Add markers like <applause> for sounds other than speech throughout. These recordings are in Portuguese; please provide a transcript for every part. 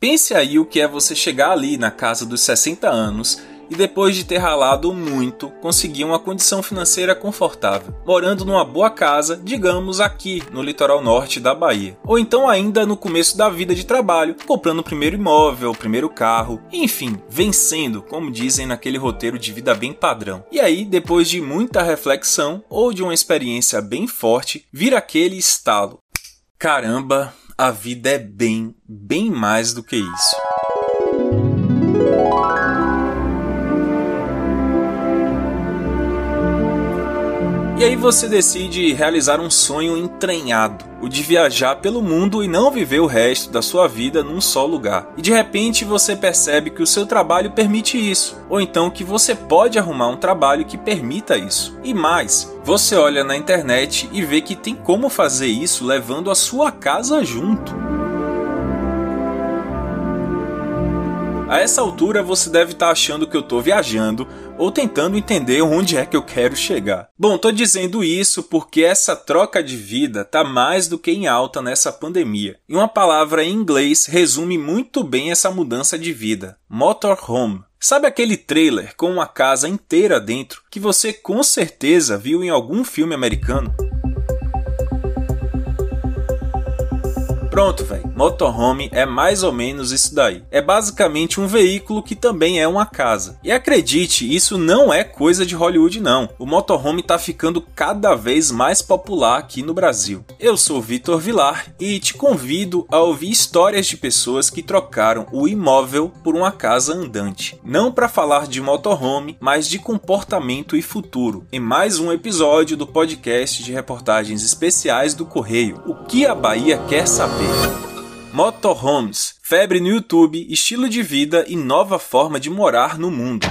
Pense aí o que é você chegar ali na casa dos 60 anos e depois de ter ralado muito, conseguir uma condição financeira confortável, morando numa boa casa, digamos aqui no litoral norte da Bahia. Ou então ainda no começo da vida de trabalho, comprando o primeiro imóvel, o primeiro carro, enfim, vencendo, como dizem naquele roteiro de vida bem padrão. E aí, depois de muita reflexão ou de uma experiência bem forte, vira aquele estalo. Caramba, a vida é bem, bem mais do que isso. E aí você decide realizar um sonho entranhado, o de viajar pelo mundo e não viver o resto da sua vida num só lugar. E de repente você percebe que o seu trabalho permite isso, ou então que você pode arrumar um trabalho que permita isso. E mais, você olha na internet e vê que tem como fazer isso levando a sua casa junto. A essa altura você deve estar achando que eu estou viajando ou tentando entender onde é que eu quero chegar. Bom, tô dizendo isso porque essa troca de vida tá mais do que em alta nessa pandemia. E uma palavra em inglês resume muito bem essa mudança de vida: motorhome. Sabe aquele trailer com uma casa inteira dentro que você com certeza viu em algum filme americano? Pronto, velho. Motorhome é mais ou menos isso daí. É basicamente um veículo que também é uma casa. E acredite, isso não é coisa de Hollywood não. O motorhome tá ficando cada vez mais popular aqui no Brasil. Eu sou Vitor Vilar e te convido a ouvir histórias de pessoas que trocaram o imóvel por uma casa andante. Não para falar de motorhome, mas de comportamento e futuro. Em mais um episódio do podcast de reportagens especiais do Correio. O que a Bahia quer saber? Motorhomes, febre no YouTube, estilo de vida e nova forma de morar no mundo.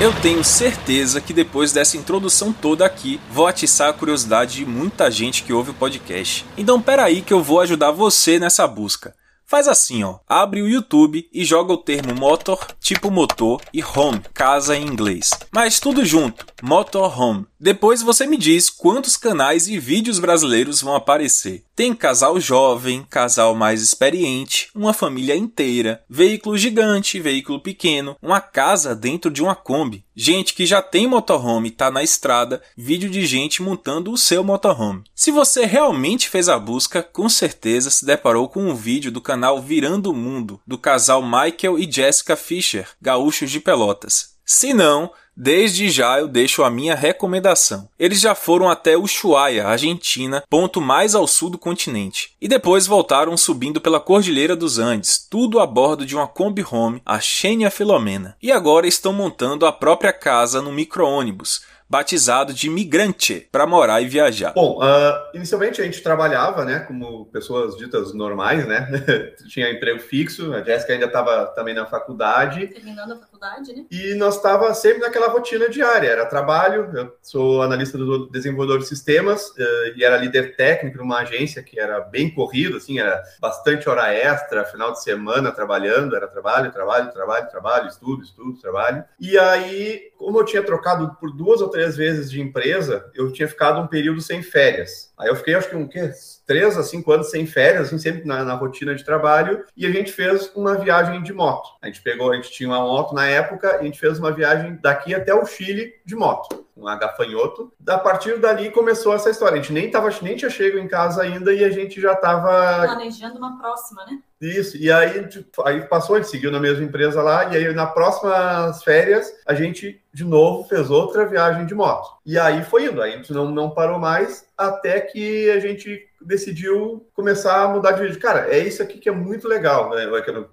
Eu tenho certeza que depois dessa introdução toda aqui, vou atiçar a curiosidade de muita gente que ouve o podcast. Então peraí que eu vou ajudar você nessa busca. Faz assim, ó. Abre o YouTube e joga o termo motor, tipo motor, e home, casa em inglês. Mas tudo junto, motorhome. Depois você me diz quantos canais e vídeos brasileiros vão aparecer. Tem casal jovem, casal mais experiente, uma família inteira, veículo gigante, veículo pequeno, uma casa dentro de uma Kombi, gente que já tem motorhome e tá na estrada, vídeo de gente montando o seu motorhome. Se você realmente fez a busca, com certeza se deparou com um vídeo do canal Virando o Mundo, do casal Michael e Jessica Fischer, gaúchos de Pelotas. Se não, Desde já eu deixo a minha recomendação. Eles já foram até Ushuaia, Argentina, ponto mais ao sul do continente, e depois voltaram subindo pela Cordilheira dos Andes, tudo a bordo de uma Kombi Home, a Xenia Filomena. E agora estão montando a própria casa no micro-ônibus, batizado de migrante para morar e viajar? Bom, uh, inicialmente a gente trabalhava, né, como pessoas ditas normais, né? <laughs> Tinha emprego fixo, a Jéssica ainda estava também na faculdade. Terminando a faculdade, né? E nós estava sempre naquela rotina diária, era trabalho, eu sou analista do desenvolvedor de sistemas uh, e era líder técnico numa agência que era bem corrido, assim, era bastante hora extra, final de semana trabalhando, era trabalho, trabalho, trabalho, trabalho, estudo, estudo, trabalho. E aí, como eu tinha trocado por duas ou três três vezes de empresa, eu tinha ficado um período sem férias. Aí eu fiquei, acho que um quê? três a cinco anos sem férias, assim, sempre na, na, rotina de trabalho, e a gente fez uma viagem de moto. A gente pegou, a gente tinha uma moto na época, e a gente fez uma viagem daqui até o Chile de moto, um agafanhoto. A partir dali começou essa história. A gente nem, tava, nem tinha chego em casa ainda e a gente já estava planejando uma próxima, né? Isso, e aí, tipo, aí passou, gente seguiu na mesma empresa lá, e aí nas próximas férias a gente de novo fez outra viagem de moto. E aí foi indo, aí não, não parou mais até que a gente decidiu começar a mudar de vídeo. Cara, é isso aqui que é muito legal, né?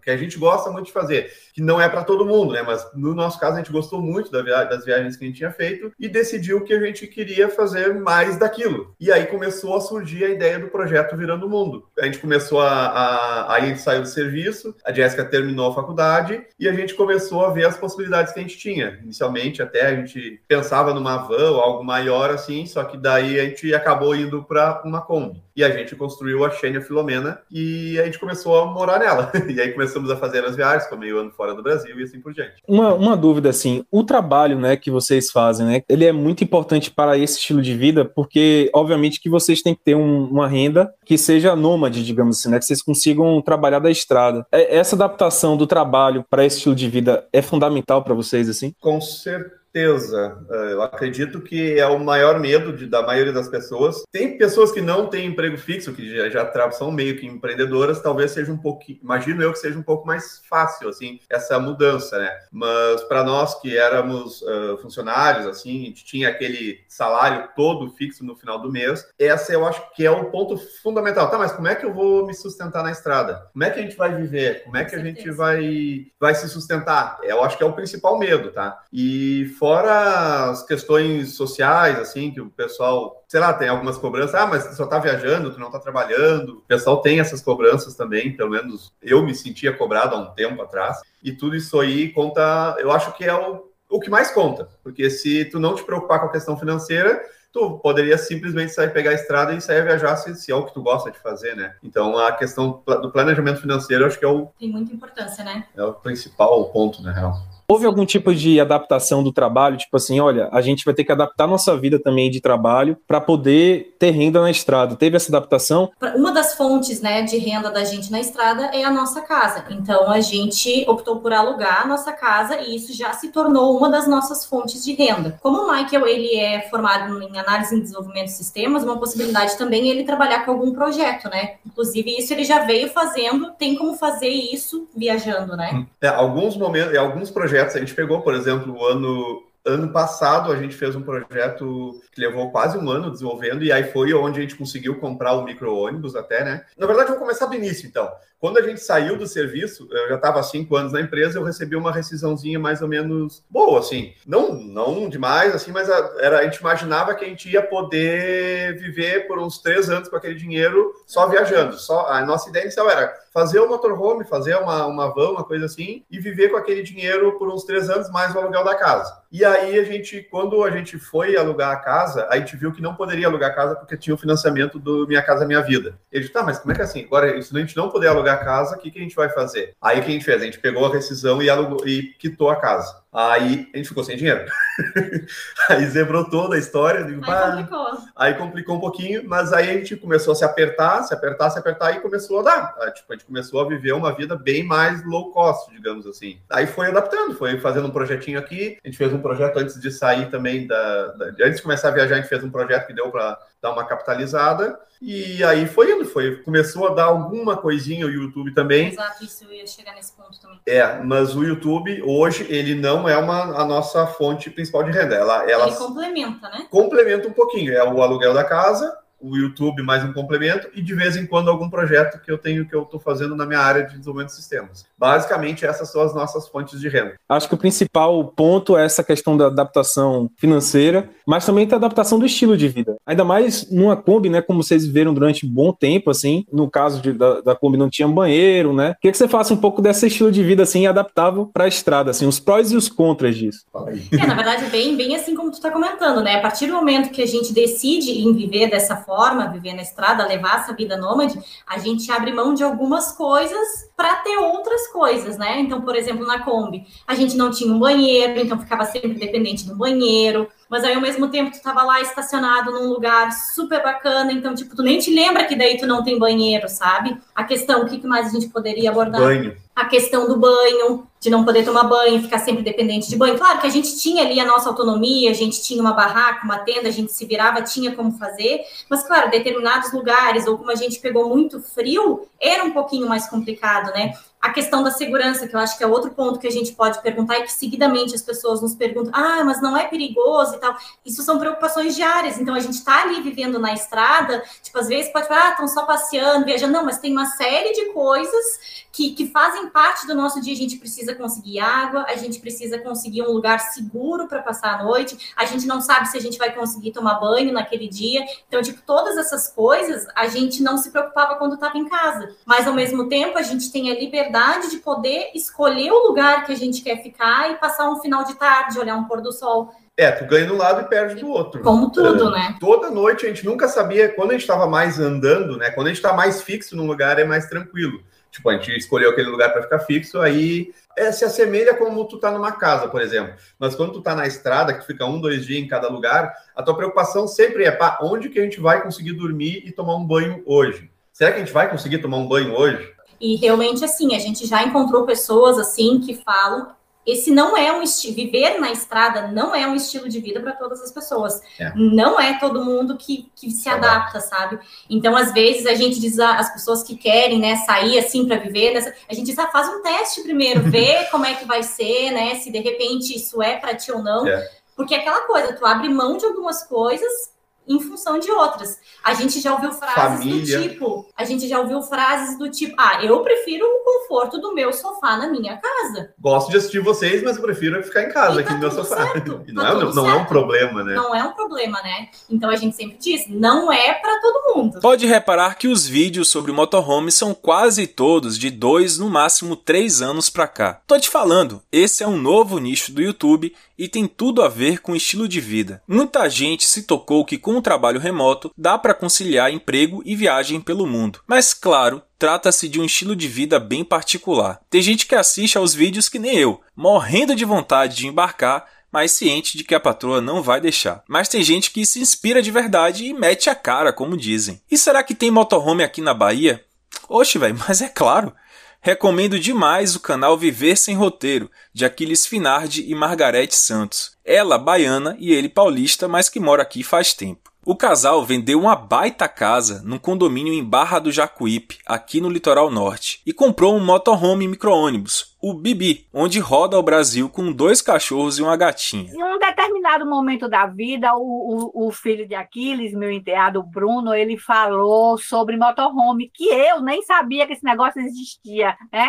Que a gente gosta muito de fazer, que não é para todo mundo, né? Mas no nosso caso a gente gostou muito da via das viagens que a gente tinha feito e decidiu que a gente queria fazer mais daquilo. E aí começou a surgir a ideia do projeto Virando o Mundo. A gente começou a, a aí a gente saiu do serviço, a Jéssica terminou a faculdade e a gente começou a ver as possibilidades que a gente tinha. Inicialmente até a gente pensava numa van ou algo maior assim, só que daí a gente acabou indo para uma Kombi. E a gente construiu a Xênia Filomena e a gente começou a morar nela. <laughs> E aí começamos a fazer as viagens, ficou meio ano fora do Brasil e assim por diante. Uma, uma dúvida assim, o trabalho, né, que vocês fazem, né, ele é muito importante para esse estilo de vida, porque obviamente que vocês têm que ter um, uma renda que seja nômade, digamos assim, né, que vocês consigam trabalhar da estrada. É, essa adaptação do trabalho para esse estilo de vida é fundamental para vocês assim? Com certeza certeza. Eh, eu acredito que é o maior medo de, da maioria das pessoas. Tem pessoas que não têm emprego fixo, que já, já são meio que empreendedoras, talvez seja um pouquinho, imagino eu que seja um pouco mais fácil, assim, essa mudança, né? Mas para nós que éramos uh, funcionários, assim, a gente tinha aquele salário todo fixo no final do mês, essa eu acho que é o ponto fundamental. Tá, mas como é que eu vou me sustentar na estrada? Como é que a gente vai viver? Como é que a gente vai, vai se sustentar? Eu acho que é o principal medo, tá? E Fora as questões sociais, assim, que o pessoal, sei lá, tem algumas cobranças. Ah, mas tu só tá viajando, tu não tá trabalhando. O pessoal tem essas cobranças também, pelo menos eu me sentia cobrado há um tempo atrás. E tudo isso aí conta, eu acho que é o, o que mais conta. Porque se tu não te preocupar com a questão financeira, tu poderia simplesmente sair pegar a estrada e sair viajar se, se, é o que tu gosta de fazer, né? Então a questão do planejamento financeiro acho que é o tem muita importância, né? É o principal ponto, na real. Houve algum tipo de adaptação do trabalho? Tipo assim, olha, a gente vai ter que adaptar nossa vida também de trabalho para poder ter renda na estrada. Teve essa adaptação? Uma das fontes né, de renda da gente na estrada é a nossa casa. Então a gente optou por alugar a nossa casa e isso já se tornou uma das nossas fontes de renda. Como o Michael ele é formado em análise e desenvolvimento de sistemas, uma possibilidade também é ele trabalhar com algum projeto, né? Inclusive, isso ele já veio fazendo, tem como fazer isso viajando, né? É, alguns momentos, alguns projetos projetos. A gente pegou, por exemplo, o ano ano passado a gente fez um projeto que levou quase um ano desenvolvendo, e aí foi onde a gente conseguiu comprar o micro-ônibus até, né? Na verdade, vou começar do início, então. Quando a gente saiu do serviço, eu já estava há cinco anos na empresa, eu recebi uma rescisãozinha mais ou menos boa, assim. Não, não demais, assim, mas a, era, a gente imaginava que a gente ia poder viver por uns três anos com aquele dinheiro só viajando. Só, a nossa ideia inicial era fazer o motorhome, fazer uma, uma van, uma coisa assim, e viver com aquele dinheiro por uns três anos mais o aluguel da casa. E aí a gente, quando a gente foi alugar a casa, a gente viu que não poderia alugar a casa porque tinha o financiamento do Minha Casa Minha Vida. Ele disse, tá, mas como é que é assim? Agora, se a gente não puder alugar alugar a casa, o que, que a gente vai fazer? Aí o que a gente fez? A gente pegou a rescisão e, alugou, e quitou a casa. Aí a gente ficou sem dinheiro. <laughs> aí zebrou toda a história. Digo, aí complicou. Aí complicou um pouquinho, mas aí a gente começou a se apertar, se apertar, se apertar e começou a dar. Aí, tipo, a gente começou a viver uma vida bem mais low cost, digamos assim. Aí foi adaptando, foi fazendo um projetinho aqui. A gente fez um projeto antes de sair também da. da antes de começar a viajar, a gente fez um projeto que deu para dar uma capitalizada. E aí foi indo, foi, começou a dar alguma coisinha o YouTube também. Exato, isso eu ia chegar nesse ponto também. É, mas o YouTube hoje ele não é uma, a nossa fonte principal de renda. Ela, ela ele complementa, né? Complementa um pouquinho. É o aluguel da casa, o YouTube mais um complemento e de vez em quando algum projeto que eu tenho que eu estou fazendo na minha área de desenvolvimento de sistemas. Basicamente essas são as nossas fontes de renda. Acho que o principal ponto é essa questão da adaptação financeira, mas também da adaptação do estilo de vida. Ainda mais numa Kombi, né, como vocês viveram durante um bom tempo, assim, no caso de, da, da Kombi não tinha banheiro, né? Queria que você faça um pouco desse estilo de vida assim adaptável para a estrada, assim, os prós e os contras disso. É, na verdade, bem, bem assim como tu está comentando, né? A partir do momento que a gente decide em viver dessa forma, viver na estrada, levar essa vida nômade, a gente abre mão de algumas coisas para ter outras coisas, né? Então, por exemplo, na Kombi, a gente não tinha um banheiro, então ficava sempre dependente do banheiro mas aí ao mesmo tempo tu tava lá estacionado num lugar super bacana, então, tipo, tu nem te lembra que daí tu não tem banheiro, sabe? A questão, o que mais a gente poderia abordar? Banho. A questão do banho, de não poder tomar banho, ficar sempre dependente de banho. Claro que a gente tinha ali a nossa autonomia, a gente tinha uma barraca, uma tenda, a gente se virava, tinha como fazer, mas claro, determinados lugares, ou como a gente pegou muito frio, era um pouquinho mais complicado, né? A questão da segurança, que eu acho que é outro ponto que a gente pode perguntar e que seguidamente as pessoas nos perguntam: ah, mas não é perigoso e tal. Isso são preocupações diárias. Então a gente está ali vivendo na estrada, tipo, às vezes pode falar, ah, estão só passeando, viajando. Não, mas tem uma série de coisas que, que fazem parte do nosso dia. A gente precisa conseguir água, a gente precisa conseguir um lugar seguro para passar a noite, a gente não sabe se a gente vai conseguir tomar banho naquele dia. Então, tipo, todas essas coisas a gente não se preocupava quando estava em casa. Mas ao mesmo tempo, a gente tem a liberdade de poder escolher o lugar que a gente quer ficar e passar um final de tarde, olhar um pôr do sol. É, tu ganha de um lado e perde do outro. Como tudo, é, né? Toda noite a gente nunca sabia, quando a gente estava mais andando, né? Quando a gente está mais fixo num lugar, é mais tranquilo. Tipo, a gente escolheu aquele lugar para ficar fixo, aí é, se assemelha como tu tá numa casa, por exemplo. Mas quando tu tá na estrada, que tu fica um, dois dias em cada lugar, a tua preocupação sempre é, pá, onde que a gente vai conseguir dormir e tomar um banho hoje? Será que a gente vai conseguir tomar um banho hoje? E realmente, assim, a gente já encontrou pessoas, assim, que falam esse não é um estilo, viver na estrada não é um estilo de vida para todas as pessoas. É. Não é todo mundo que, que se adapta, sabe? Então, às vezes, a gente diz as pessoas que querem, né, sair assim para viver, nessa, a gente diz, ah, faz um teste primeiro, vê <laughs> como é que vai ser, né, se de repente isso é para ti ou não. É. Porque é aquela coisa, tu abre mão de algumas coisas em função de outras. A gente já ouviu frases Família. do tipo, a gente já ouviu frases do tipo, ah, eu prefiro o conforto do meu sofá na minha casa. Gosto de assistir vocês, mas eu prefiro ficar em casa, tá aqui no meu sofá. Certo, <laughs> e não, tá é, não, não é um problema, né? Não é um problema, né? Então a gente sempre diz, não é para todo mundo. Pode reparar que os vídeos sobre motorhome são quase todos de dois, no máximo três anos pra cá. Tô te falando, esse é um novo nicho do YouTube e tem tudo a ver com estilo de vida. Muita gente se tocou que com o trabalho remoto dá para conciliar emprego e viagem pelo mundo. Mas claro, trata-se de um estilo de vida bem particular. Tem gente que assiste aos vídeos que nem eu, morrendo de vontade de embarcar, mas ciente de que a patroa não vai deixar. Mas tem gente que se inspira de verdade e mete a cara, como dizem. E será que tem motorhome aqui na Bahia? Oxe, velho, <laughs> mas é claro. Recomendo demais o canal Viver Sem Roteiro, de Aquiles Finardi e Margarete Santos. Ela baiana e ele paulista, mas que mora aqui faz tempo. O casal vendeu uma baita casa num condomínio em Barra do Jacuípe, aqui no litoral norte, e comprou um motorhome micro-ônibus, o Bibi, onde roda o Brasil com dois cachorros e uma gatinha. Em um determinado momento da vida, o, o, o filho de Aquiles, meu enteado Bruno, ele falou sobre motorhome, que eu nem sabia que esse negócio existia, né?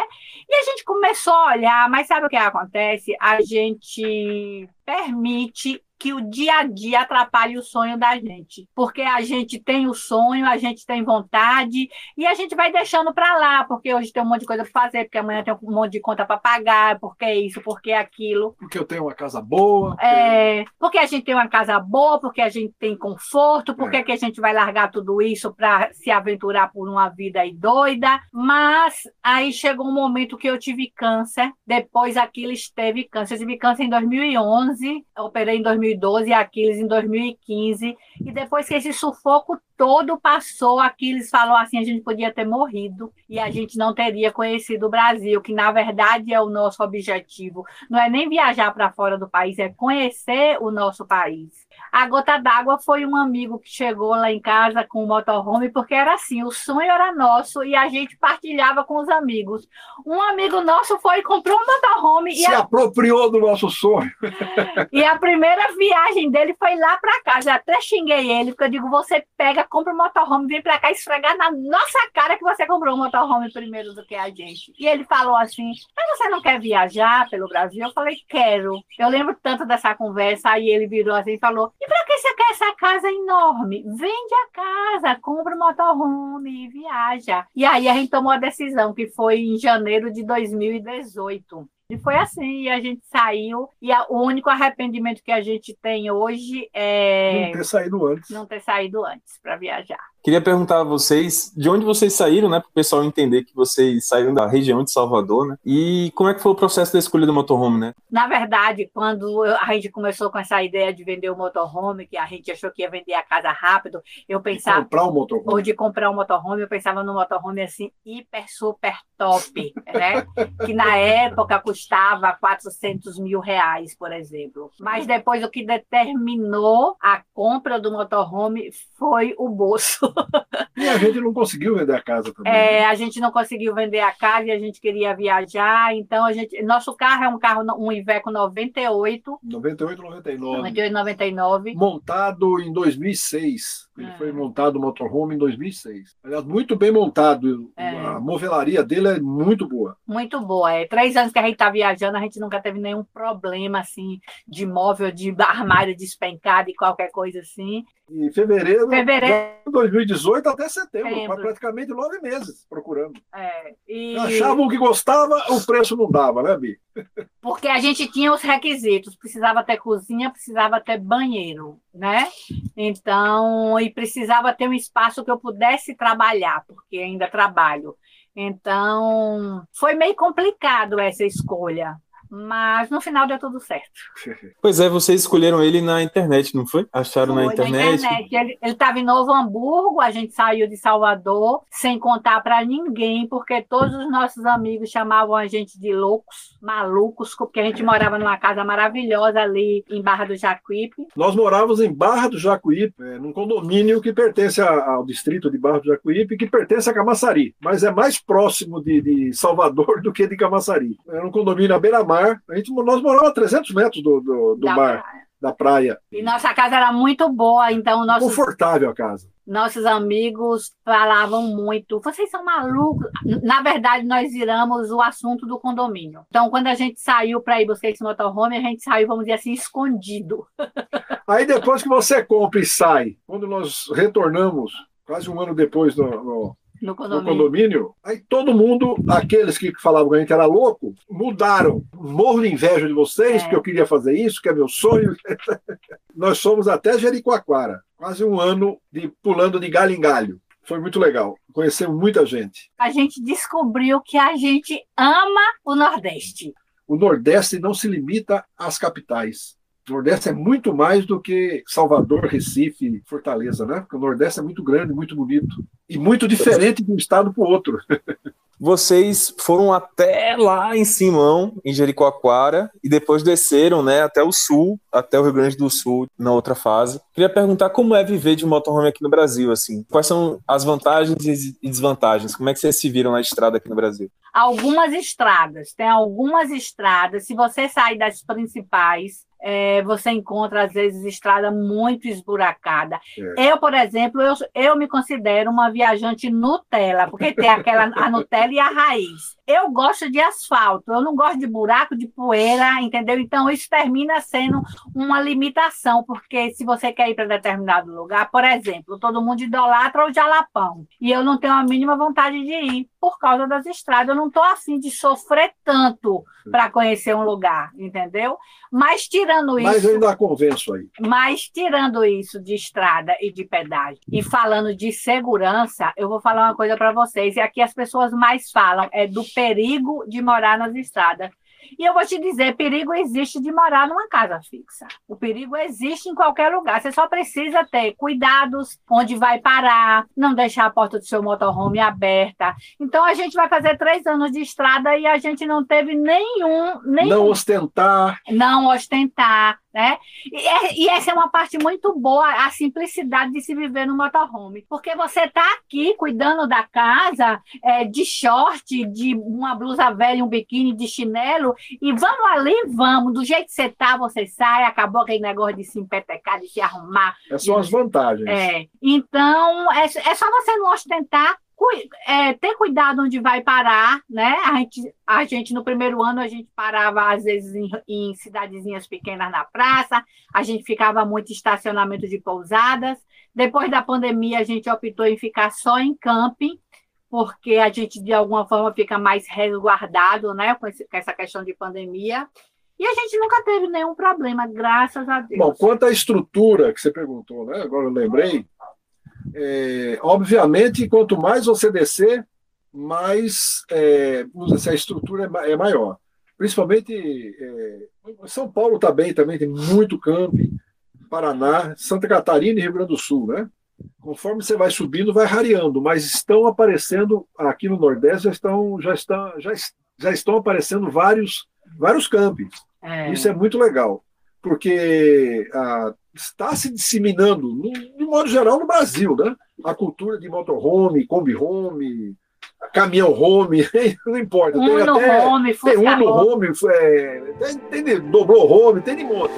E a gente começou a olhar, mas sabe o que acontece? A gente permite que o dia a dia atrapalhe o sonho da gente. Porque a gente tem o sonho, a gente tem vontade e a gente vai deixando para lá, porque hoje tem um monte de coisa para fazer, porque amanhã tem um monte de conta para pagar, porque é isso, porque é aquilo. Porque eu tenho uma casa boa. Porque... É, porque a gente tem uma casa boa, porque a gente tem conforto, porque é. que a gente vai largar tudo isso para se aventurar por uma vida aí doida. Mas aí chegou um momento que eu tive câncer, depois aquilo esteve câncer. Eu tive câncer em 2011, operei em 2011 2012 e Aquiles em 2015. E depois que esse sufoco todo passou, Aquiles falou assim: a gente podia ter morrido e a gente não teria conhecido o Brasil, que na verdade é o nosso objetivo. Não é nem viajar para fora do país, é conhecer o nosso país. A gota d'água foi um amigo que chegou lá em casa com o motorhome, porque era assim, o sonho era nosso e a gente partilhava com os amigos. Um amigo nosso foi e comprou um motorhome. Se a... apropriou do nosso sonho. <laughs> e a primeira viagem dele foi lá para casa. Eu até xinguei ele, porque eu digo, você pega, compra um motorhome, vem para cá esfregar na nossa cara que você comprou um motorhome primeiro do que a gente. E ele falou assim, mas você não quer viajar pelo Brasil? Eu falei, quero. Eu lembro tanto dessa conversa, aí ele virou assim e falou, e para que você quer essa casa enorme? Vende a casa, compra um motorhome e viaja. E aí a gente tomou a decisão, que foi em janeiro de 2018. E foi assim, e a gente saiu, e a, o único arrependimento que a gente tem hoje é. Não ter saído antes. Não ter saído antes para viajar. Queria perguntar a vocês de onde vocês saíram, né? Para o pessoal entender que vocês saíram da região de Salvador, né? E como é que foi o processo da escolha do motorhome, né? Na verdade, quando a gente começou com essa ideia de vender o motorhome, que a gente achou que ia vender a casa rápido, eu pensava. De comprar um motorhome. Ou de comprar um motorhome, eu pensava no motorhome assim, hiper, super top, né? <laughs> que na época custava 400 mil reais, por exemplo. Mas depois o que determinou a compra do motorhome foi o bolso. E a gente não conseguiu vender a casa também. É, né? a gente não conseguiu vender a casa e a gente queria viajar, então a gente, nosso carro é um carro um Iveco 98. 98 99. 98 99. Montado em 2006. Ele é. foi montado o motorhome em 2006. Aliás, muito bem montado. É. A movelaria dele é muito boa. Muito boa. É três anos que a gente está viajando, a gente nunca teve nenhum problema assim de móvel, de armário despencado e qualquer coisa assim. Em fevereiro, Fevereiro. de 2018 até setembro, Setembro. pra praticamente nove meses procurando. É, e Achavam que gostava, o preço não dava, né, Bi? porque a gente tinha os requisitos, precisava ter cozinha, precisava ter banheiro, né? Então, e precisava ter um espaço que eu pudesse trabalhar, porque ainda trabalho. Então, foi meio complicado essa escolha, mas no final deu tudo certo. <laughs> Pois é, vocês escolheram ele na internet, não foi? Acharam na Foi internet? Ele estava em Novo Hamburgo, a gente saiu de Salvador sem contar para ninguém, porque todos os nossos amigos chamavam a gente de loucos, malucos, porque a gente morava numa casa maravilhosa ali em Barra do Jacuípe. Nós morávamos em Barra do Jacuípe, é, num condomínio que pertence ao distrito de Barra do Jacuípe, que pertence a Camaçari, mas é mais próximo de, de Salvador <laughs> do que de Camaçari. Era um condomínio à beira-mar. A gente, nós morávamos a 300 metros do, do, do da mar, praia. da praia. E nossa casa era muito boa, então nossos, Confortável a casa. nossos amigos falavam muito. Vocês são malucos. Na verdade, nós viramos o assunto do condomínio. Então, quando a gente saiu para ir buscar esse motorhome, a gente saiu, vamos dizer assim, escondido. <laughs> Aí depois que você compra e sai, quando nós retornamos, quase um ano depois no, no- No no condomínio. condomínio, aí todo mundo, aqueles que falavam que a gente era louco, mudaram. Morro de inveja de vocês, É. porque eu queria fazer isso, que é meu sonho. <laughs> Nós fomos até Jericoacoara, quase um ano de pulando de galho em galho. Foi muito legal. Conhecemos muita gente. a gente descobriu que a gente ama o Nordeste. O Nordeste não se limita às capitais. O Nordeste é muito mais do que Salvador, Recife, Fortaleza, né? Porque o Nordeste é muito grande, muito bonito. E muito diferente de um estado para o outro. <laughs> Vocês foram até lá em Simão, em Jericoacoara, e depois desceram, né, até o sul, até o Rio Grande do Sul, na outra fase. Queria perguntar como é viver de motorhome aqui no Brasil, assim. Quais são as vantagens e desvantagens? Como é que vocês se viram na estrada aqui no Brasil? Algumas estradas, tem algumas estradas. Se você sair das principais, é, você encontra, às vezes, estrada muito esburacada. Eu, por exemplo, eu, eu me considero uma viajante Nutella, porque tem aquela a Nutella e a raiz. Eu gosto de asfalto, eu não gosto de buraco, de poeira, entendeu? Então, isso termina sendo uma limitação, porque se você quer ir para determinado lugar, por exemplo, todo mundo idolatra o Jalapão, e eu não tenho a mínima vontade de ir por causa das estradas, eu não estou afim de sofrer tanto para conhecer um lugar, entendeu? Mas tirando Mas isso. eu ainda convenço aí. Mas tirando isso de estrada e de pedágio e falando de segurança, eu vou falar uma coisa para vocês. E aqui as pessoas mais falam é do perigo de morar nas estradas. E eu vou te dizer, perigo existe de morar numa casa fixa. O perigo existe em qualquer lugar. Você só precisa ter cuidados onde vai parar, não deixar a porta do seu motorhome aberta. Então a gente vai fazer três anos de estrada e a gente não teve nenhum, nenhum Não ostentar. não ostentar, né? E, é- e essa é uma parte muito boa, a simplicidade de se viver no motorhome. Porque você está aqui cuidando da casa é, de short, de uma blusa velha, um biquíni, de chinelo, e vamos ali, vamos. Do jeito que você tá, você sai, acabou aquele negócio de se empetecar, de se arrumar. Essas são as vantagens. É, então, é, é só você não ostentar, é, ter cuidado onde vai parar, né? A gente, a gente, no primeiro ano, a gente parava, às vezes, em, em cidadezinhas pequenas na praça, a gente ficava muito em estacionamento de pousadas. Depois da pandemia, a gente optou em ficar só em camping, porque a gente, de alguma forma, fica mais resguardado, né? Com, esse- com essa questão de pandemia. E a gente nunca teve nenhum problema, graças a Deus. Bom, quanto à estrutura que você perguntou, né? Agora eu lembrei. É, obviamente, quanto mais você descer, mais é, assim, a estrutura é é maior. Principalmente é, São Paulo também, também tem muito camping, Paraná, Santa Catarina e Rio Grande do Sul, né? Conforme você vai subindo, vai rareando, mas estão aparecendo aqui no Nordeste já estão já estão já, já estão aparecendo vários vários campings. É. Isso é muito legal, porque ah, está se disseminando, de modo geral, no Brasil, né? A cultura de motorhome, combi home, caminhão home, <laughs> não importa. tem Uno até home, tem Uno home. home, é, tem, tem de- dobrou home, tem de monte.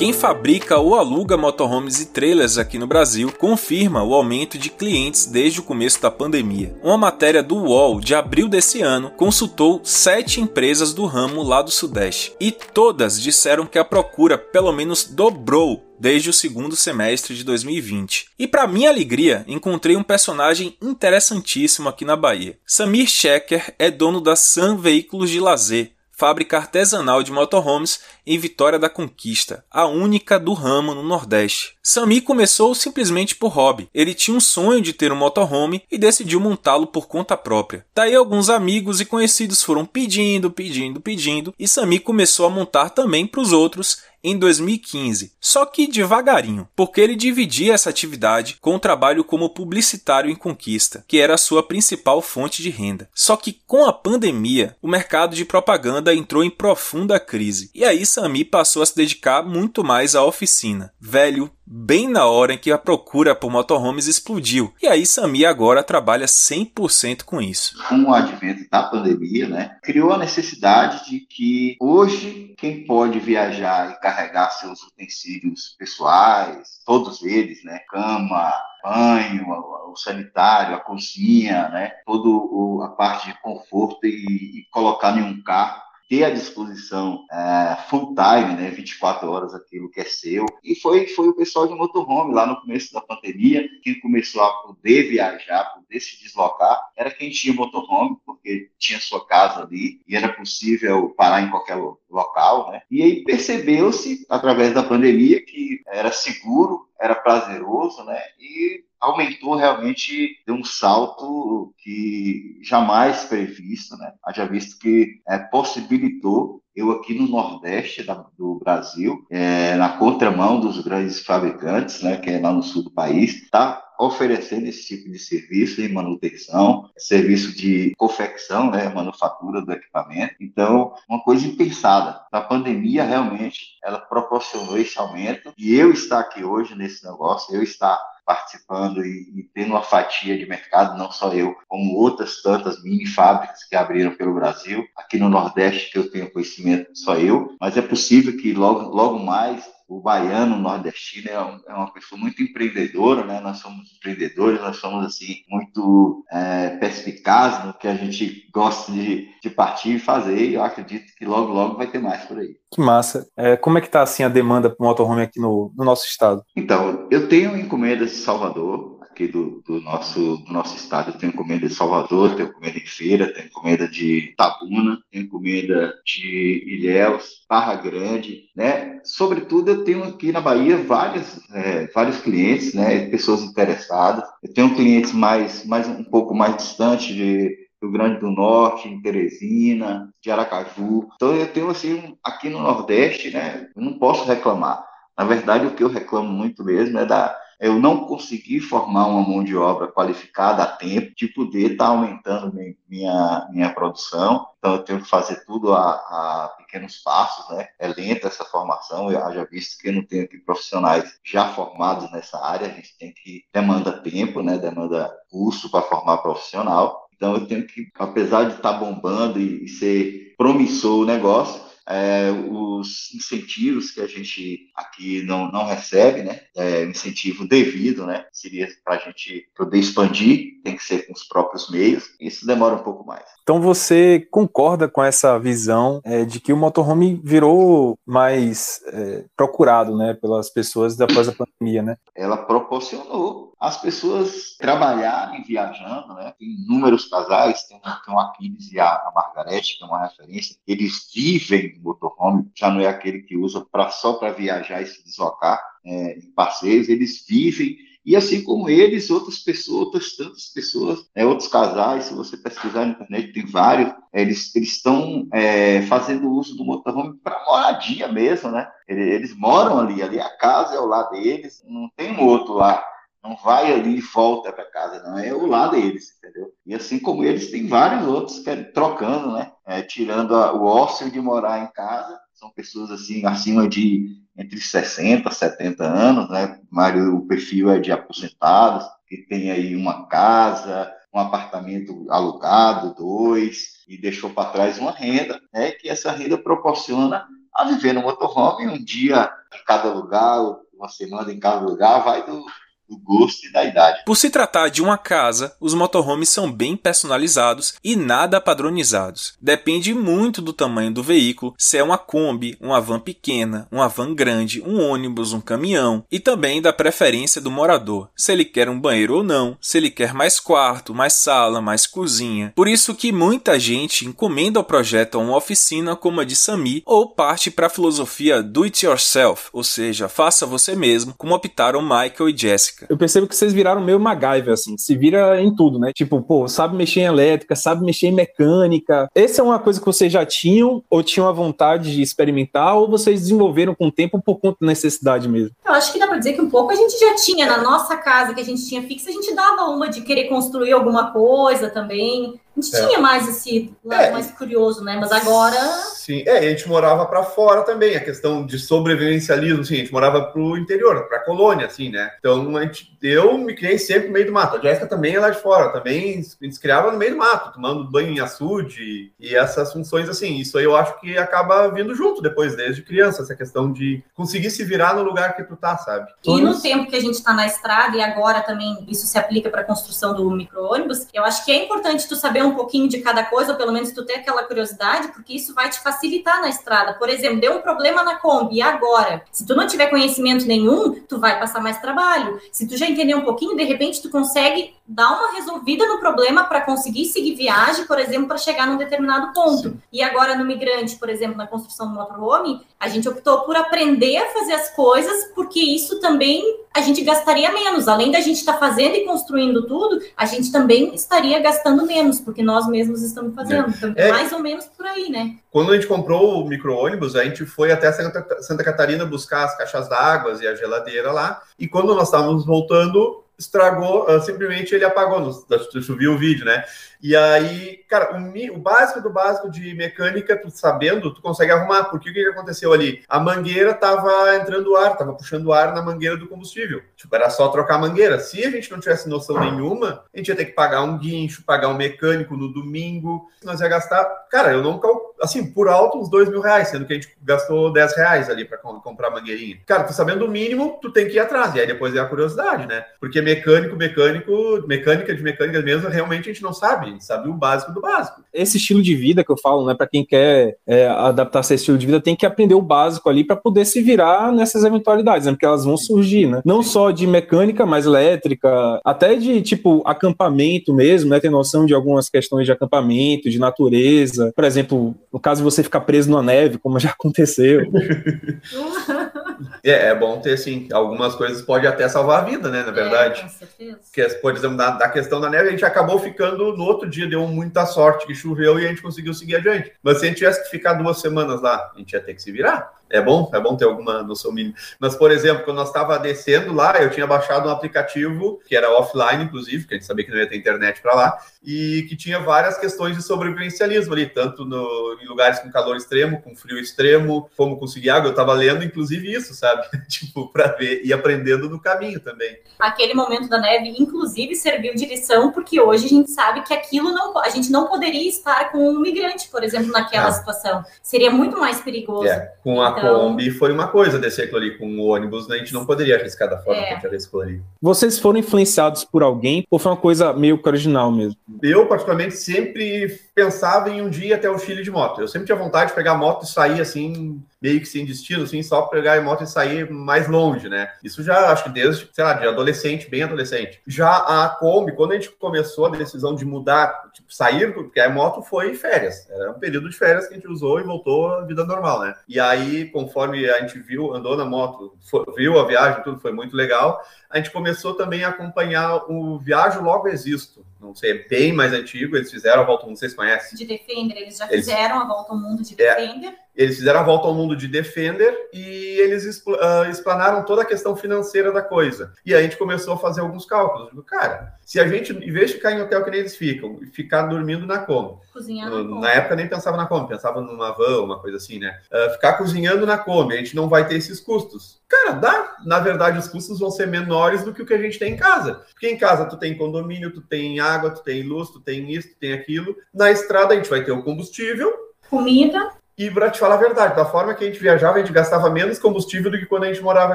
Quem fabrica ou aluga motorhomes e trailers aqui no Brasil confirma o aumento de clientes desde o começo da pandemia. Uma matéria do UOL de abril desse ano consultou sete empresas do ramo lá do Sudeste e todas disseram que a procura pelo menos dobrou desde o segundo semestre de 2020. E para minha alegria, encontrei um personagem interessantíssimo aqui na Bahia. Samir Schecker é dono da Sun Veículos de Lazer, fábrica artesanal de motorhomes em Vitória da Conquista, a única do ramo no Nordeste. Sami começou simplesmente por hobby. Ele tinha um sonho de ter um motorhome e decidiu montá-lo por conta própria. Daí alguns amigos e conhecidos foram pedindo, pedindo, pedindo e Sami começou a montar também para os outros em 2015, só que devagarinho, porque ele dividia essa atividade com o trabalho como publicitário em Conquista, que era a sua principal fonte de renda. Só que com a pandemia, o mercado de propaganda entrou em profunda crise, e aí Sami passou a se dedicar muito mais à oficina. Velho, bem na hora em que a procura por motorhomes explodiu. E aí Sami agora trabalha 100% com isso. Com o advento da pandemia, né, criou a necessidade de que hoje quem pode viajar e carregar seus utensílios pessoais, todos eles, né, cama, banho, o sanitário, a cozinha, né, toda a parte de conforto e, e colocar em um carro ter à disposição é, full time, né, 24 horas aquilo que é seu. E foi, foi o pessoal de motorhome lá no começo da pandemia, quem começou a poder viajar, poder se deslocar, era quem tinha motorhome, porque tinha sua casa ali e era possível parar em qualquer local, né? E aí percebeu-se, através da pandemia, que era seguro, era prazeroso, né? E aumentou realmente, deu um salto que jamais previsto, né? Haja visto que é, possibilitou eu aqui no Nordeste da, do Brasil, é, na contramão dos grandes fabricantes, né, que é lá no sul do país, está oferecendo esse tipo de serviço em manutenção, serviço de confecção, né, manufatura do equipamento. Então, uma coisa impensada. A pandemia realmente ela proporcionou esse aumento e eu estar aqui hoje nesse negócio, eu estar participando e, e, tendo uma fatia de mercado, não só eu, como outras tantas mini fábricas que abriram pelo Brasil. Aqui no Nordeste, que eu tenho conhecimento, só eu, mas é possível que logo, logo mais o baiano nordestino é, é, uma pessoa muito empreendedora, né? Nós somos empreendedores, nós somos assim muito é, perspicazes no que a gente gosta de, de partir e fazer. E eu acredito que logo, logo vai ter mais por aí. Que massa. É, como é que está assim a demanda para o motorhome aqui no, no nosso estado? Então, eu tenho encomendas de Salvador, aqui do, do, nosso, do nosso estado. Eu tenho encomenda de Salvador, tenho encomenda de Feira, tenho encomenda de Tabuna, tenho encomenda de Ilhéus, Barra Grande, né? Sobretudo, eu tenho aqui na Bahia vários, é, vários clientes, né? Pessoas interessadas. Eu tenho clientes mais, mais um pouco mais distantes de Rio Grande do Norte, em Teresina, de Aracaju. Então eu tenho assim, aqui no Nordeste, né? Eu não posso reclamar. Na verdade, o que eu reclamo muito mesmo é da eu não consegui formar uma mão de obra qualificada a tempo de poder estar tá aumentando minha, minha produção. Então, eu tenho que fazer tudo a, a pequenos passos, né? É lenta essa formação, eu já visto que eu não tenho aqui profissionais já formados nessa área, a gente tem que, demanda tempo, né? Demanda curso para formar profissional. Então, eu tenho que, apesar de estar tá bombando e, e ser promissor o negócio, é, os incentivos que a gente aqui não, não recebe, né? É, incentivo devido, né? Seria para a gente poder expandir, tem que ser com os próprios meios. Isso demora um pouco mais. Então você concorda com essa visão é, de que o motorhome virou mais é, procurado, né, pelas pessoas após a pandemia, né? Ela proporcionou as pessoas trabalharem viajando, né? Tem inúmeros casais, tem, tem o Aquiles e a, a Margarete, que é uma referência, eles vivem no motorhome, já não é aquele que usa pra, só para viajar e se deslocar é, em passeios, eles vivem e assim como eles, outras pessoas, outras tantas pessoas, né, outros casais, se você pesquisar na internet, tem vários, eles estão é, fazendo uso do motorhome para moradia mesmo, né? Eles, eles, moram ali, ali a casa é o lado deles, não tem um outro lá não vai ali e volta para casa, não. É o lado deles, entendeu? E assim como eles, tem vários outros que é, trocando, né? É, tirando a, o ócio de morar em casa. São pessoas assim, acima de entre 60 70 anos, né? Mário, o perfil é de aposentados, que tem aí uma casa, um apartamento alugado, dois, e deixou para trás uma renda, né? Que essa renda proporciona a viver no motorhome um dia em cada lugar, uma semana em cada lugar, vai do, do gosto e da idade. Por se tratar de uma casa, os motorhomes são bem personalizados e nada padronizados. Depende muito do tamanho do veículo, se é uma Kombi, uma van pequena, uma van grande, um ônibus, um caminhão, e também da preferência do morador, se ele quer um banheiro ou não, se ele quer mais quarto, mais sala, mais cozinha. Por isso que muita gente encomenda o projeto a uma oficina como a de Sami ou parte para a filosofia do it yourself, ou seja, faça você mesmo, como optaram Michael e Jessica eu percebo que vocês viraram meio MacGyver, assim, se vira em tudo, né? Tipo, pô, sabe mexer em elétrica, sabe mexer em mecânica. Essa é uma coisa que vocês já tinham ou tinham a vontade de experimentar ou vocês desenvolveram com o tempo por conta da necessidade mesmo? Eu acho que dá pra dizer que um pouco a gente já tinha na nossa casa que a gente tinha fixa, a gente dava uma de querer construir alguma coisa também. A gente é. tinha mais esse lado é. mais curioso, né? Mas agora. Sim, é, a gente morava para fora também, a questão de sobrevivencialismo, assim, a gente morava pro interior, pra colônia, assim, né? Então a gente, eu me criei sempre no meio do mato. A Jéssica também é lá de fora, também a gente se criava no meio do mato, tomando banho em açude e essas funções assim. Isso aí eu acho que acaba vindo junto depois, desde criança, essa questão de conseguir se virar no lugar que tu tá, sabe? E no tempo que a gente tá na estrada, e agora também isso se aplica para a construção do micro-ônibus, eu acho que é importante tu saber um pouquinho de cada coisa, ou pelo menos tu ter aquela curiosidade, porque isso vai te facilitar na estrada. Por exemplo, deu um problema na Kombi, e agora? Se tu não tiver conhecimento nenhum, tu vai passar mais trabalho. Se tu já entender um pouquinho, de repente tu consegue dar uma resolvida no problema para conseguir seguir viagem, por exemplo, para chegar num determinado ponto. Sim. E agora no migrante, por exemplo, na construção do motorhome, a gente optou por aprender a fazer as coisas, porque isso também a gente gastaria menos. Além da gente estar tá fazendo e construindo tudo, a gente também estaria gastando menos, porque nós mesmos estamos fazendo. É. Então, é. mais ou menos por aí, né? Quando a gente comprou o micro-ônibus, a gente foi até Santa Catarina buscar as caixas d'água e a geladeira lá. E quando nós estávamos voltando, estragou, uh, simplesmente ele apagou. Tu viu o vídeo, né? E aí, cara, o, o, básico do básico de mecânica, tu sabendo, tu consegue arrumar. Porque o que, que aconteceu ali? A mangueira tava entrando ar, tava puxando ar na mangueira do combustível. Tipo, era só trocar a mangueira. Se a gente não tivesse noção nenhuma, a gente ia ter que pagar um guincho, pagar um mecânico no domingo. Nós ia gastar, cara, eu não assim, por alto, uns dois mil reais, sendo que a gente gastou 10 reais ali para comprar a mangueirinha. Cara, tu sabendo o mínimo, tu tem que ir atrás. E aí depois é a curiosidade, né? Porque mecânico, mecânico, mecânica de mecânica mesmo, realmente a gente não sabe gente sabe o básico do básico. Esse estilo de vida que eu falo, né, para quem quer é, adaptar-se a esse estilo de vida, tem que aprender o básico ali para poder se virar nessas eventualidades, né, porque elas vão surgir, né? Não só de mecânica, mas elétrica, até de tipo acampamento mesmo, né? Ter noção de algumas questões de acampamento, de natureza. Por exemplo, no caso de você ficar preso na neve, como já aconteceu. <laughs> É, é bom ter, assim, algumas coisas pode até salvar a vida, né, na verdade. É, certeza. Que, por exemplo, da, da, questão da neve, a gente acabou ficando, no outro dia deu muita sorte que choveu e a gente conseguiu seguir adiante. Mas se a gente tivesse que ficar duas semanas lá, a gente ia ter que se virar. É bom, é bom ter alguma noção mínima. Mas, por exemplo, quando nós estava descendo lá, eu tinha baixado um aplicativo que era offline, inclusive, que a gente sabia que não ia ter internet para lá, e que tinha várias questões de sobrevivencialismo ali, tanto no, em lugares com calor extremo, com frio extremo, como conseguir água. Eu estava lendo, inclusive, isso, sabe? <laughs> tipo, para ver e aprendendo no caminho também. Aquele momento da neve, inclusive, serviu de lição, porque hoje a gente sabe que aquilo não. A gente não poderia estar com um migrante, por exemplo, naquela ah. situação. Seria muito mais perigoso. É, com a então... Kombi foi uma coisa descer aquilo ali com o ônibus, né? a gente não poderia arriscar da forma é. que a gente arriscou ali. Vocês foram influenciados por alguém ou foi uma coisa meio que original mesmo? Eu, particularmente, sempre pensava em um dia até o Chile de moto. Eu sempre tinha vontade de pegar a moto e sair assim, meio que sem destino, assim, só pegar a moto e sair mais longe, né? Isso já acho que desde, sei lá, de adolescente, bem adolescente. Já a Kombi, quando a gente começou a decisão de mudar, tipo, sair, porque a moto foi férias. Era um período de férias que a gente usou e voltou à vida normal, né? E aí, conforme a gente viu, andou na moto, foi, viu a viagem, tudo foi muito legal a gente começou também a acompanhar o Viajo Logo Existo. Não sei, é bem mais antigo, eles fizeram a volta ao mundo, vocês conhecem? De Defender, eles já eles... fizeram a volta ao mundo de é. Defender. É, eles fizeram a volta ao mundo de Defender e eles uh, explanaram toda a questão financeira da coisa. E aí a gente começou a fazer alguns cálculos. Digo, cara, se a gente, em vez de ficar em hotel que nem eles ficam, ficar dormindo na Kombi. Cozinhar na, na época nem pensava na Kombi, pensava numa van, uma coisa assim, né? Uh, ficar cozinhando na Kombi, a gente não vai ter esses custos. Cara, dá. Na verdade, os custos vão ser menores do que o que a gente tem em casa. Porque em casa tu tem condomínio, tu tem água, tu tem luz, tu tem isso, tu tem aquilo. Na estrada a gente vai ter o combustível. Comida E para te falar a verdade, da forma que a gente viajava, a gente gastava menos combustível do que quando a gente morava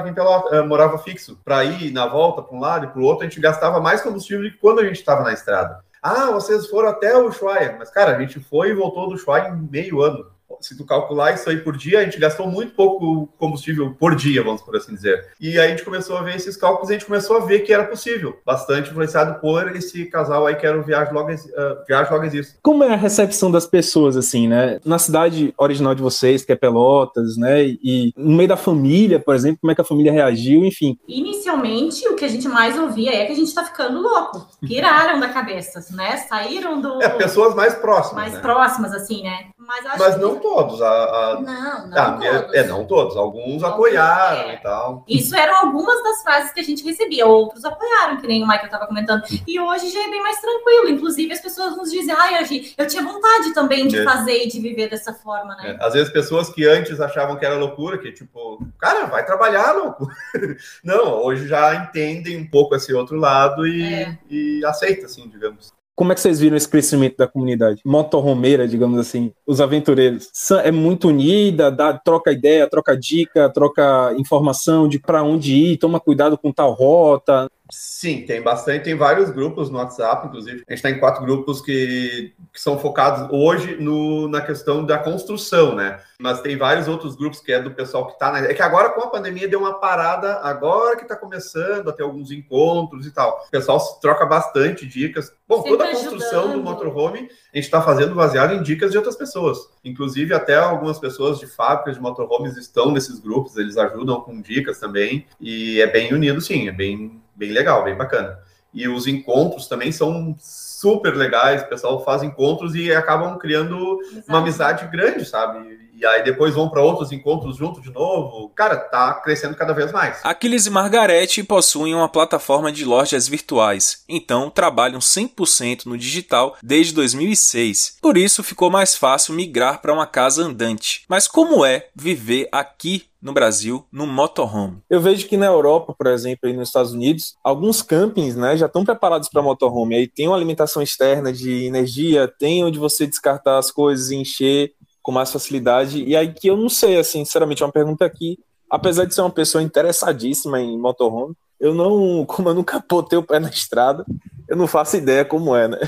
aqui em Pelota, uh, morava fixo. Para ir na volta para um lado e para o outro, a gente gastava mais combustível do que quando a gente estava na estrada. Ah, vocês foram até o Ushuaia. Mas, cara, a gente foi e voltou do Ushuaia em meio ano se tu calcular isso aí por dia, a gente gastou muito pouco combustível por dia, vamos por assim dizer. E aí a gente começou a ver esses cálculos e a gente começou a ver que era possível. Bastante influenciado por esse casal aí que era o Viagem Logo, uh, Viagem Logo Existe. Como é a recepção das pessoas, assim, né? Na cidade original de vocês, que é Pelotas, né? E no meio da família, por exemplo, como é que a família reagiu, enfim. Inicialmente, o que a gente mais ouvia é que a gente tá ficando louco. Piraram da cabeça, né? Saíram do... É, pessoas mais próximas, Mais né? próximas, assim, né? Mas, Mas não todos. A, a... Não, não ah, todos. É, não todos. Alguns, apoiaram é. e tal. Isso eram algumas das frases que a gente recebia. Outros apoiaram, que nem o Michael estava comentando. E hoje já é bem mais tranquilo. Inclusive, as pessoas nos dizem, ai, hoje eu tinha vontade também de é. fazer e de viver dessa forma, né? É. Às vezes, pessoas que antes achavam que era loucura, que tipo, cara, vai trabalhar, louco. <laughs> não, hoje já entendem um pouco esse outro lado e, é. e aceita, assim, digamos. Como é que vocês viram esse crescimento da comunidade? Motorromeira, digamos assim, os aventureiros. É muito unida, dá, troca ideia, troca dica, troca informação de para onde ir, toma cuidado com tal rota. Sim, tem bastante, tem vários grupos no WhatsApp, inclusive. A gente está em quatro grupos que, que são focados hoje no, na questão da construção, né? Mas tem vários outros grupos que é do pessoal que está na. É que agora com a pandemia deu uma parada, agora que está começando a ter alguns encontros e tal. O pessoal se troca bastante dicas. Bom, Sempre toda a construção ajudando. do motorhome a gente está fazendo baseado em dicas de outras pessoas. Inclusive, até algumas pessoas de fábricas de motorhomes estão nesses grupos, eles ajudam com dicas também. E é bem unido, sim, é bem bem legal, bem bacana. E os encontros também são super legais, o pessoal faz encontros e acabam criando Exato. uma amizade grande, sabe? E aí depois vão para outros encontros junto de novo. Cara, tá crescendo cada vez mais. Aquiles e Margarete possuem uma plataforma de lojas virtuais, então trabalham 100% no digital desde 2006. Por isso ficou mais fácil migrar para uma casa andante. Mas como é viver aqui no Brasil no motorhome. Eu vejo que na Europa, por exemplo, e nos Estados Unidos, alguns campings né, já estão preparados para motorhome. Aí tem uma alimentação externa de energia, tem onde você descartar as coisas e encher com mais facilidade. E aí que eu não sei, assim, sinceramente, é uma pergunta aqui. Apesar de ser uma pessoa interessadíssima em motorhome, eu não, <laughs> como eu nunca botei o pé na estrada, eu não faço ideia como é, né?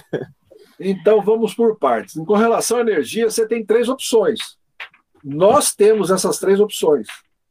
Então vamos por partes. Com relação à energia, você tem três opções. Nós temos essas três opções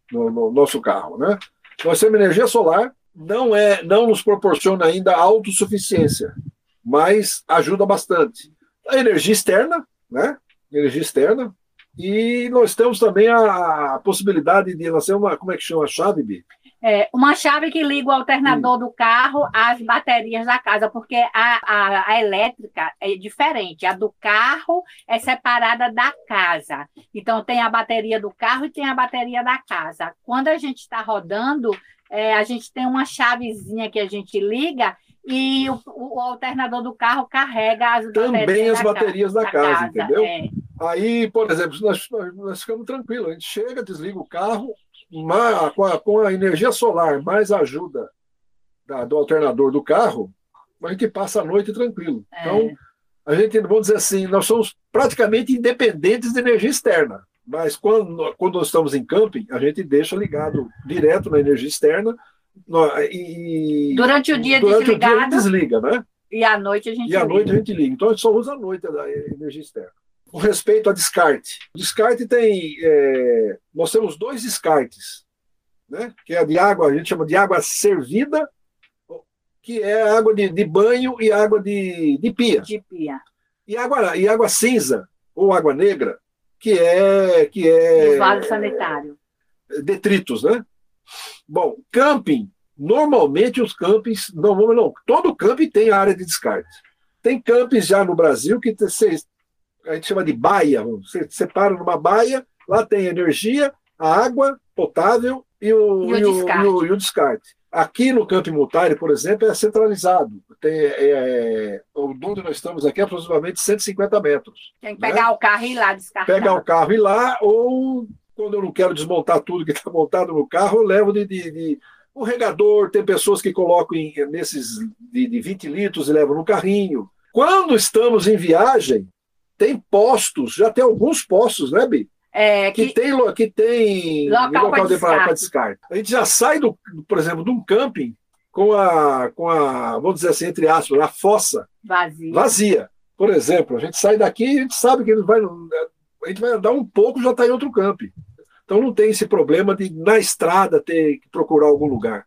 no, no nosso carro, né? Nós temos energia solar, não é, não nos proporciona ainda autossuficiência, mas ajuda bastante. A energia externa, né? Energia externa. E nós temos também a possibilidade de nascer uma, como é que chama a chave, Bi? É, uma chave que liga o alternador hum. do carro às baterias da casa, porque a, a, a, elétrica é diferente. A do carro é separada da casa. Então, tem a bateria do carro e tem a bateria da casa. Quando a gente está rodando, é, a gente tem uma chavezinha que a gente liga e o, o, alternador do carro carrega as Também baterias as da baterias casa, da casa, casa entendeu? É. Aí, por exemplo, nós, nós ficamos tranquilos, a gente chega, desliga o carro, com, a, com a energia solar, mais a ajuda da, do alternador do carro, a gente passa a noite tranquilo. É. Então, a gente, vamos dizer assim, nós somos praticamente independentes de energia externa. Mas quando, quando nós estamos em camping, a gente deixa ligado direto na energia externa e, durante o dia durante desligado, o dia desliga, né? E à noite a gente E à noite a gente liga. Então a gente só usa à noite a energia externa. Com respeito a descarte. O descarte tem. É, nós temos dois descartes, né? Que é a de água, a gente chama de água servida, que é água de, de banho e água de, de pia. De pia. E água, e água cinza, ou água negra, que é. Que é vaso sanitário. Detritos, né? Bom, camping, normalmente os campings, não, não, todo camping tem área de descarte. Tem campings já no Brasil que a gente chama de baia, você separa numa baia, lá tem energia, a água potável e o, e o, e o, e o, e o descarte. Aqui no Campo Multari, por exemplo, é centralizado. Tem, é, é, onde nós estamos aqui é aproximadamente 150 metros. Tem que pegar né? o carro e ir lá descartar. Pegar o carro e ir lá, ou quando eu não quero desmontar tudo que está montado no carro, eu levo de, de, de, um regador. Tem pessoas que colocam em, nesses de, de 20 litros e levam no carrinho. Quando estamos em viagem, tem postos, já tem alguns postos, né, Bi? É, que, que, tem, que tem Local de- pra- descarte. A gente já sai, do, por exemplo, de um camping com a, com a, vamos dizer assim, entre aspas, a fossa vazio. vazia. Por exemplo, a gente sai daqui e a gente sabe que a gente vai, a gente vai andar um pouco já está em outro camping. Então não tem esse problema de, na estrada, ter que procurar algum lugar.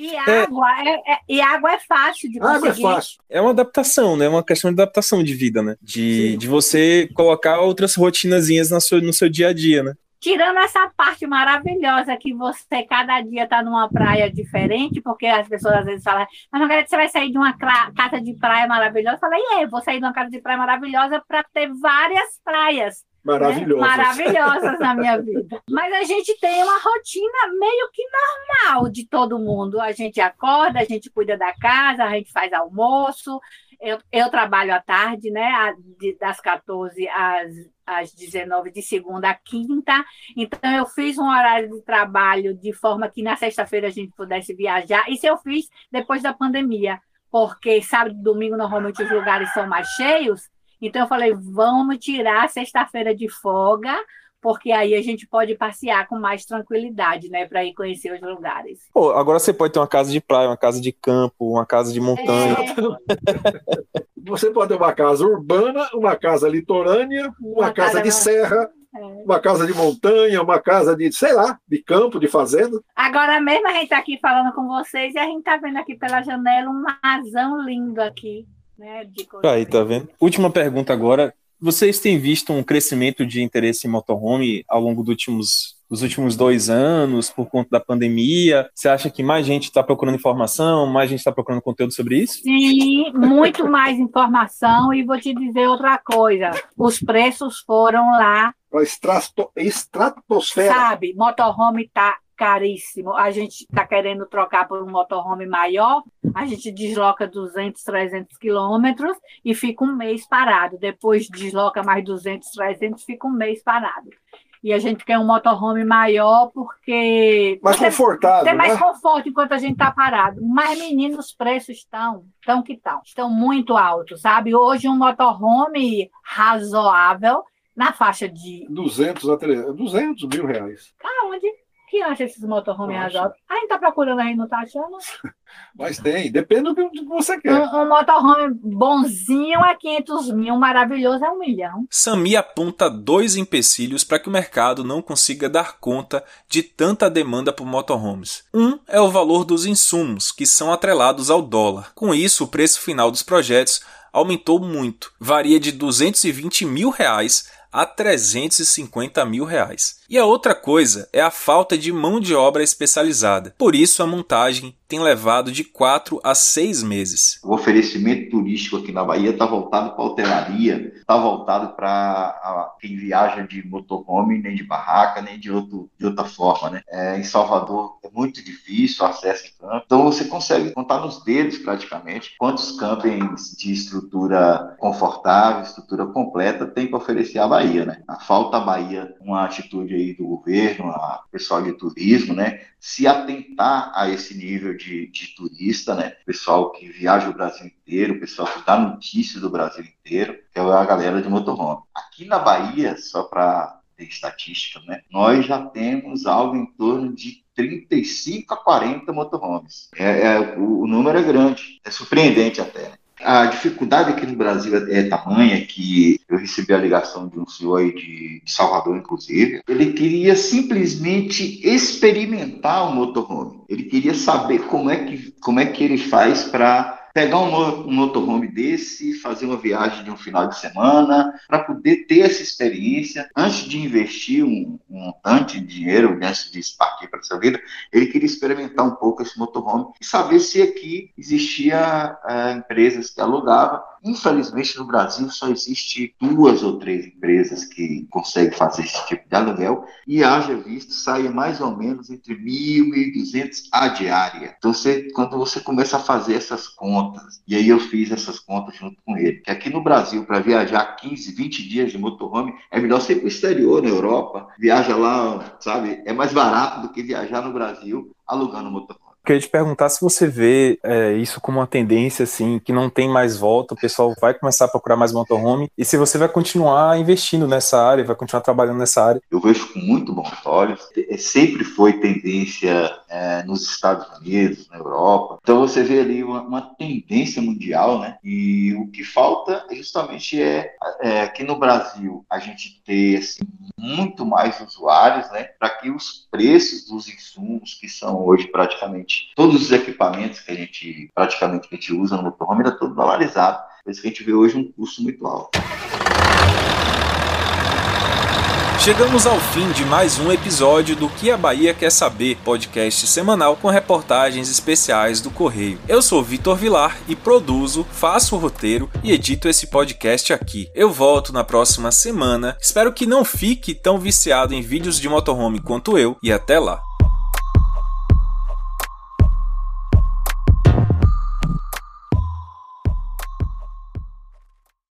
E água é, é- e água é fácil de A água é conseguir. fácil. É uma adaptação, né? É uma questão de adaptação de vida, né? De, Sim. de você colocar outras rotinazinhas na sua, no seu dia a dia, né? Tirando essa parte maravilhosa que você cada dia está numa praia diferente, porque as pessoas às vezes falam, mas Margarida, você vai sair de uma casa de praia maravilhosa? Eu falei, é, vou sair de uma casa de praia maravilhosa para ter várias praias né, Maravilhoso. maravilhosas na minha vida. Mas a gente tem uma rotina meio que normal de todo mundo. A gente acorda, a gente cuida da casa, a gente faz almoço. Eu, eu trabalho à tarde, né? das 14 às, às 19, de segunda a quinta. Então, eu fiz um horário de trabalho de forma que na sexta-feira a gente pudesse viajar. Isso eu fiz depois da pandemia, porque sábado e domingo normalmente os lugares são mais cheios. Então eu falei, vamos tirar a sexta-feira de folga, porque aí a gente pode passear com mais tranquilidade, né, para ir conhecer os lugares. Pô, agora você pode ter uma casa de praia, uma casa de campo, uma casa de montanha. É, <laughs> Você pode ter uma casa urbana, uma casa litorânea, uma, Uma casa, casa de na- serra, é. uma casa de montanha, uma casa de, sei lá, de campo, de fazenda. Agora mesmo a gente está aqui falando com vocês e a gente está vendo aqui pela janela um marzão lindo aqui, né, de coisa. Aí, tá vendo? Última pergunta agora. Vocês têm visto um crescimento de interesse em motorhome ao longo dos últimos, dos últimos dois anos, por conta da pandemia? Você acha que mais gente está procurando informação, mais gente está procurando conteúdo sobre isso? Sim, muito mais informação e vou te dizer outra coisa. Os preços foram lá estratosfera. Sabe, motorhome tá caríssimo. A gente tá querendo trocar por um motorhome maior, a gente desloca 200, 300 quilômetros e fica um mês parado. Depois desloca mais 200, 300, fica um mês parado. E a gente quer um motorhome maior porque Mais tem- confortável, tem mais né? conforto enquanto a gente tá parado. Mas, meninos, os preços estão, estão que estão. Estão muito altos, sabe? Hoje um motorhome razoável na faixa de 200 a 300, 200 mil reais. Aonde? Que acha esses motorhome razoáveis? A gente tá procurando aí, não tá achando? <laughs> Mas tem, depende do que você quer. Um, um motorhome bonzinho é 500 mil, maravilhoso é um milhão. Sami aponta dois empecilhos para que o mercado não consiga dar conta de tanta demanda por motorhomes. Um é o valor dos insumos, que são atrelados ao dólar. Com isso, o preço final dos projetos aumentou muito, varia de 220 mil reais a 350 mil reais. E a outra coisa é a falta de mão de obra especializada. Por isso, a montagem tem levado de 4 a 6 meses. O oferecimento turístico aqui na Bahia está voltado para a hotelaria, está voltado para quem viaja de motorhome, nem de barraca, nem de, outro, de outra forma. Né? É, em Salvador é muito difícil o acesso em campo, então você consegue contar nos dedos praticamente quantos campings de estrutura confortável, estrutura completa tem para oferecer à Bahia. Né? A falta à Bahia uma atitude aí do governo, a pessoal de turismo, né? se atentar a esse nível de, de turista, né? Pessoal que viaja o Brasil inteiro, pessoal que dá notícia do Brasil inteiro, que é a galera de motorhome. Aqui na Bahia, só para ter estatística, né? Nós já temos algo em torno de 35 a 40 motorhomes. É, é, o, o número é grande, é surpreendente até. Né? A dificuldade aqui no Brasil é, é tamanha que eu recebi a ligação de um senhor aí de, de Salvador, inclusive. Ele queria simplesmente experimentar o motorhome. Ele queria saber como é que, como é que ele faz para pegar um, um motorhome desse, fazer uma viagem de um final de semana, para poder ter essa experiência. Antes de investir um, um montante de dinheiro, antes de partir para essa vida, ele queria experimentar um pouco esse motorhome e saber se aqui existia eh, empresas que alugavam. Infelizmente, no Brasil só existe duas ou três empresas que conseguem fazer esse tipo de aluguel e haja visto sai mais ou menos entre mil e duzentos a diária. Então, você, quando você começa a fazer essas contas, e aí eu fiz essas contas junto com ele, que aqui no Brasil, para viajar 15, 20 dias de motorhome, é melhor ser para o exterior, na Europa, viaja lá, sabe, é mais barato do que viajar no Brasil alugando motorhome. Queria te perguntar se você vê é, isso como uma tendência, assim, que não tem mais volta, o pessoal vai começar a procurar mais motorhome, e se você vai continuar investindo nessa área, vai continuar trabalhando nessa área. Eu vejo com muito bons olhos. É, sempre foi tendência é, nos Estados Unidos, na Europa. Então você vê ali uma, uma, tendência mundial, né? E o que falta justamente é, é aqui no Brasil a gente ter assim, muito mais usuários, né? Para que os preços dos insumos que são hoje praticamente todos os equipamentos que a gente praticamente a gente usa no motorhome é todo valorizado. Por isso que a gente vê hoje um custo muito alto. Chegamos ao fim de mais um episódio do Que a Bahia Quer Saber, podcast semanal com reportagens especiais do Correio. Eu sou Vitor Vilar e produzo, faço o roteiro e edito esse podcast aqui. Eu volto na próxima semana. Espero que não fique tão viciado em vídeos de motorhome quanto eu e até lá.